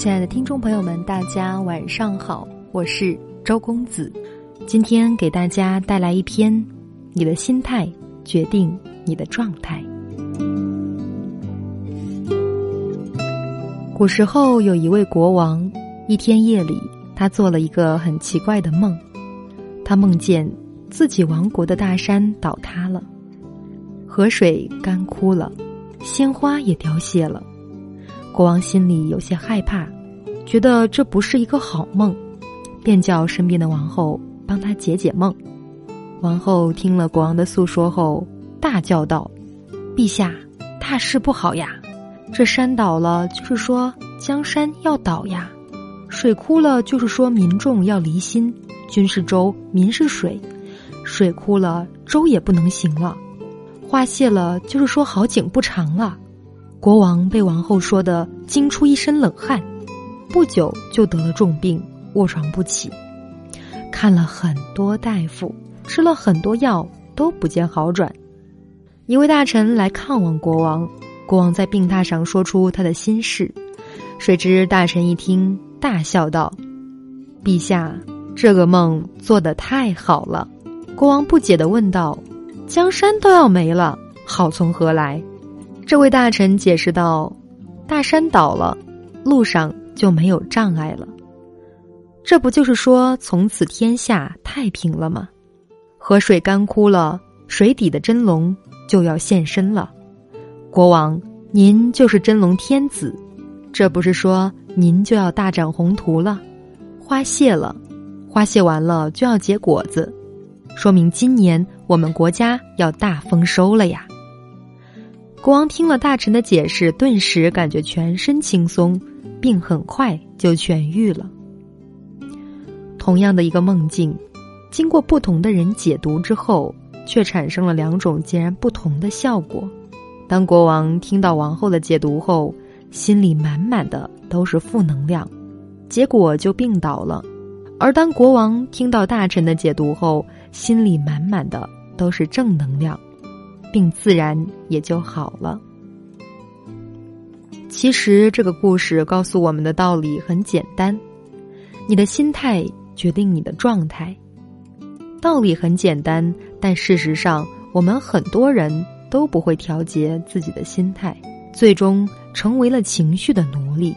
亲爱的听众朋友们，大家晚上好，我是周公子，今天给大家带来一篇《你的心态决定你的状态》。古时候有一位国王，一天夜里，他做了一个很奇怪的梦，他梦见自己王国的大山倒塌了，河水干枯了，鲜花也凋谢了。国王心里有些害怕，觉得这不是一个好梦，便叫身边的王后帮他解解梦。王后听了国王的诉说后，大叫道：“陛下，大事不好呀！这山倒了，就是说江山要倒呀；水枯了，就是说民众要离心。君是舟，民是水，水枯了，舟也不能行了；花谢了，就是说好景不长了。”国王被王后说的惊出一身冷汗，不久就得了重病，卧床不起。看了很多大夫，吃了很多药，都不见好转。一位大臣来看望国王，国王在病榻上说出他的心事，谁知大臣一听，大笑道：“陛下，这个梦做得太好了。”国王不解的问道：“江山都要没了，好从何来？”这位大臣解释道：“大山倒了，路上就没有障碍了。这不就是说从此天下太平了吗？河水干枯了，水底的真龙就要现身了。国王，您就是真龙天子，这不是说您就要大展宏图了？花谢了，花谢完了就要结果子，说明今年我们国家要大丰收了呀。”国王听了大臣的解释，顿时感觉全身轻松，病很快就痊愈了。同样的一个梦境，经过不同的人解读之后，却产生了两种截然不同的效果。当国王听到王后的解读后，心里满满的都是负能量，结果就病倒了；而当国王听到大臣的解读后，心里满满的都是正能量。并自然也就好了。其实这个故事告诉我们的道理很简单：你的心态决定你的状态。道理很简单，但事实上，我们很多人都不会调节自己的心态，最终成为了情绪的奴隶，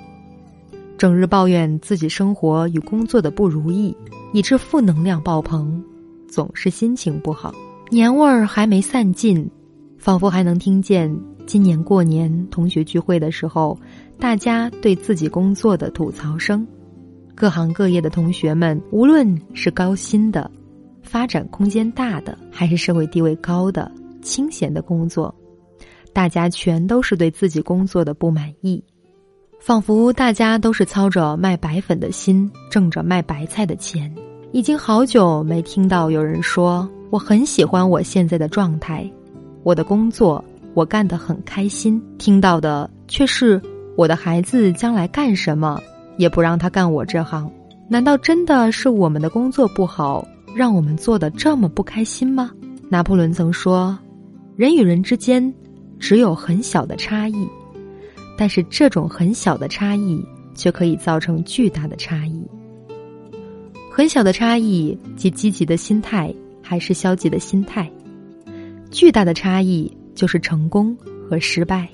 整日抱怨自己生活与工作的不如意，以致负能量爆棚，总是心情不好，年味儿还没散尽。仿佛还能听见今年过年同学聚会的时候，大家对自己工作的吐槽声。各行各业的同学们，无论是高薪的、发展空间大的，还是社会地位高的、清闲的工作，大家全都是对自己工作的不满意。仿佛大家都是操着卖白粉的心，挣着卖白菜的钱。已经好久没听到有人说：“我很喜欢我现在的状态。”我的工作我干得很开心，听到的却是我的孩子将来干什么也不让他干我这行。难道真的是我们的工作不好，让我们做的这么不开心吗？拿破仑曾说：“人与人之间只有很小的差异，但是这种很小的差异却可以造成巨大的差异。很小的差异，即积极的心态还是消极的心态。”巨大的差异就是成功和失败。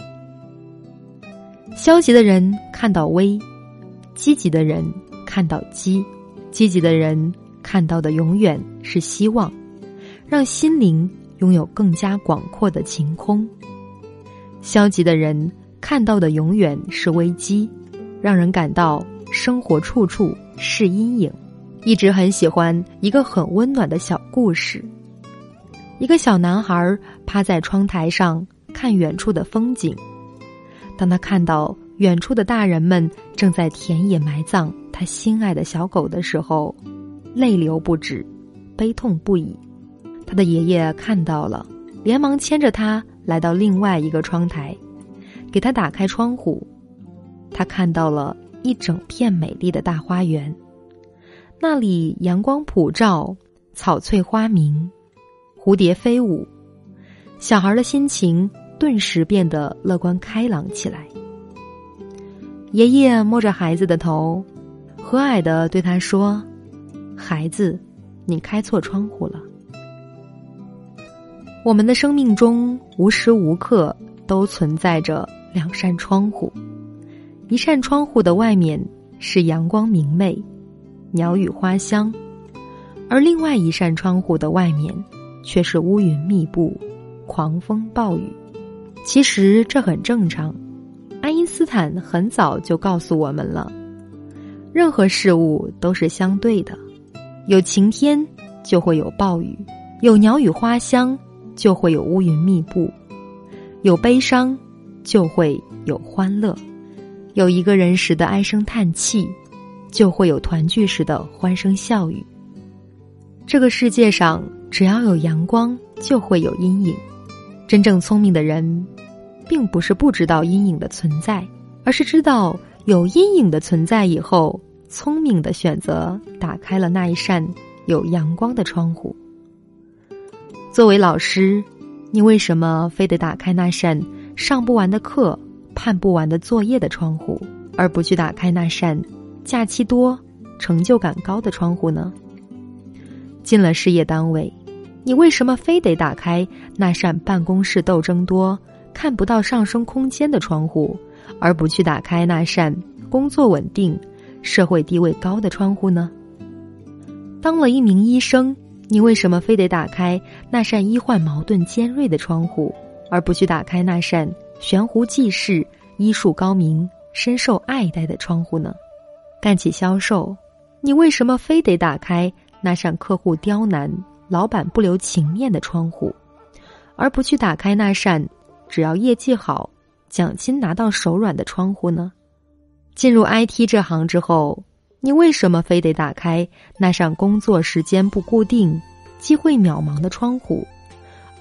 消极的人看到危，积极的人看到机，积极的人看到的永远是希望，让心灵拥有更加广阔的晴空。消极的人看到的永远是危机，让人感到生活处处是阴影。一直很喜欢一个很温暖的小故事。一个小男孩趴在窗台上看远处的风景，当他看到远处的大人们正在田野埋葬他心爱的小狗的时候，泪流不止，悲痛不已。他的爷爷看到了，连忙牵着他来到另外一个窗台，给他打开窗户。他看到了一整片美丽的大花园，那里阳光普照，草翠花明。蝴蝶飞舞，小孩的心情顿时变得乐观开朗起来。爷爷摸着孩子的头，和蔼的对他说：“孩子，你开错窗户了。”我们的生命中无时无刻都存在着两扇窗户，一扇窗户的外面是阳光明媚、鸟语花香，而另外一扇窗户的外面却是乌云密布、狂风暴雨。其实这很正常，爱因斯坦很早就告诉我们了：任何事物都是相对的，有晴天就会有暴雨，有鸟语花香。就会有乌云密布，有悲伤，就会有欢乐；有一个人时的唉声叹气，就会有团聚时的欢声笑语。这个世界上，只要有阳光，就会有阴影。真正聪明的人，并不是不知道阴影的存在，而是知道有阴影的存在以后，聪明的选择打开了那一扇有阳光的窗户。作为老师，你为什么非得打开那扇上不完的课、判不完的作业的窗户，而不去打开那扇假期多、成就感高的窗户呢？进了事业单位，你为什么非得打开那扇办公室斗争多、看不到上升空间的窗户，而不去打开那扇工作稳定、社会地位高的窗户呢？当了一名医生。你为什么非得打开那扇医患矛盾尖锐的窗户，而不去打开那扇悬壶济世、医术高明、深受爱戴的窗户呢？干起销售，你为什么非得打开那扇客户刁难、老板不留情面的窗户，而不去打开那扇只要业绩好、奖金拿到手软的窗户呢？进入 IT 这行之后。你为什么非得打开那扇工作时间不固定、机会渺茫的窗户，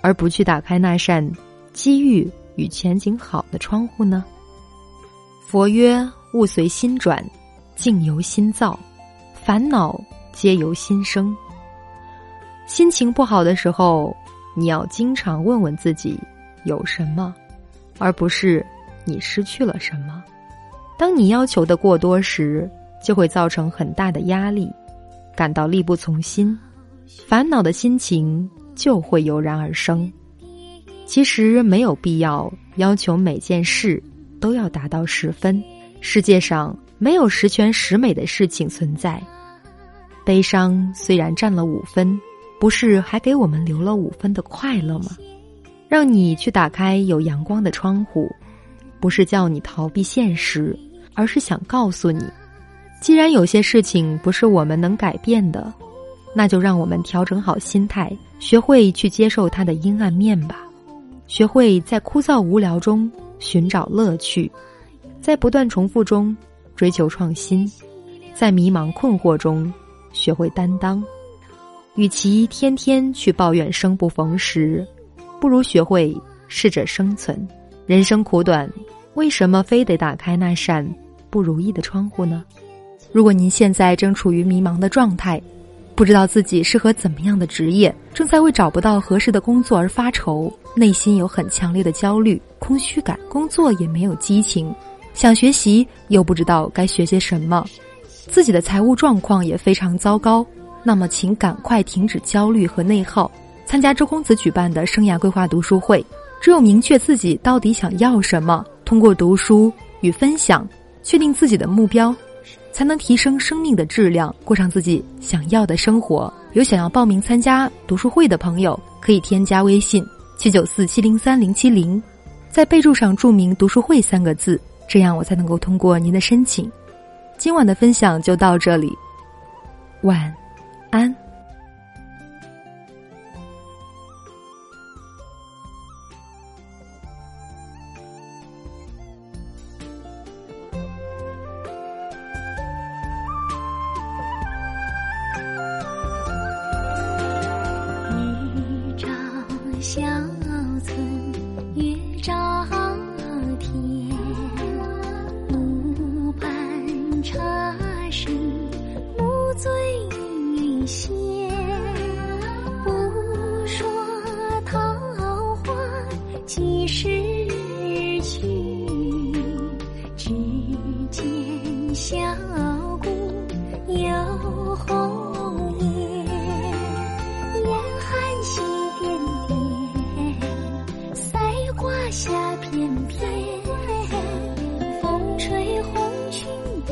而不去打开那扇机遇与前景好的窗户呢？佛曰：物随心转，境由心造，烦恼皆由心生。心情不好的时候，你要经常问问自己有什么，而不是你失去了什么。当你要求的过多时，就会造成很大的压力，感到力不从心，烦恼的心情就会油然而生。其实没有必要要求每件事都要达到十分，世界上没有十全十美的事情存在。悲伤虽然占了五分，不是还给我们留了五分的快乐吗？让你去打开有阳光的窗户，不是叫你逃避现实，而是想告诉你。既然有些事情不是我们能改变的，那就让我们调整好心态，学会去接受它的阴暗面吧。学会在枯燥无聊中寻找乐趣，在不断重复中追求创新，在迷茫困惑中学会担当。与其天天去抱怨生不逢时，不如学会适者生存。人生苦短，为什么非得打开那扇不如意的窗户呢？如果您现在正处于迷茫的状态，不知道自己适合怎么样的职业，正在为找不到合适的工作而发愁，内心有很强烈的焦虑、空虚感，工作也没有激情，想学习又不知道该学些什么，自己的财务状况也非常糟糕，那么请赶快停止焦虑和内耗，参加周公子举办的生涯规划读书会。只有明确自己到底想要什么，通过读书与分享，确定自己的目标。才能提升生命的质量，过上自己想要的生活。有想要报名参加读书会的朋友，可以添加微信七九四七零三零七零，在备注上注明“读书会”三个字，这样我才能够通过您的申请。今晚的分享就到这里，晚安。红叶，严寒喜点点，赛花下片片，风吹红裙动，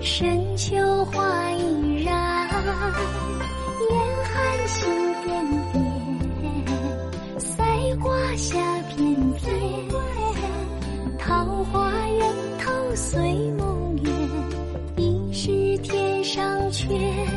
深秋花依然。严寒喜点点，赛花下片片，桃花源头随梦却，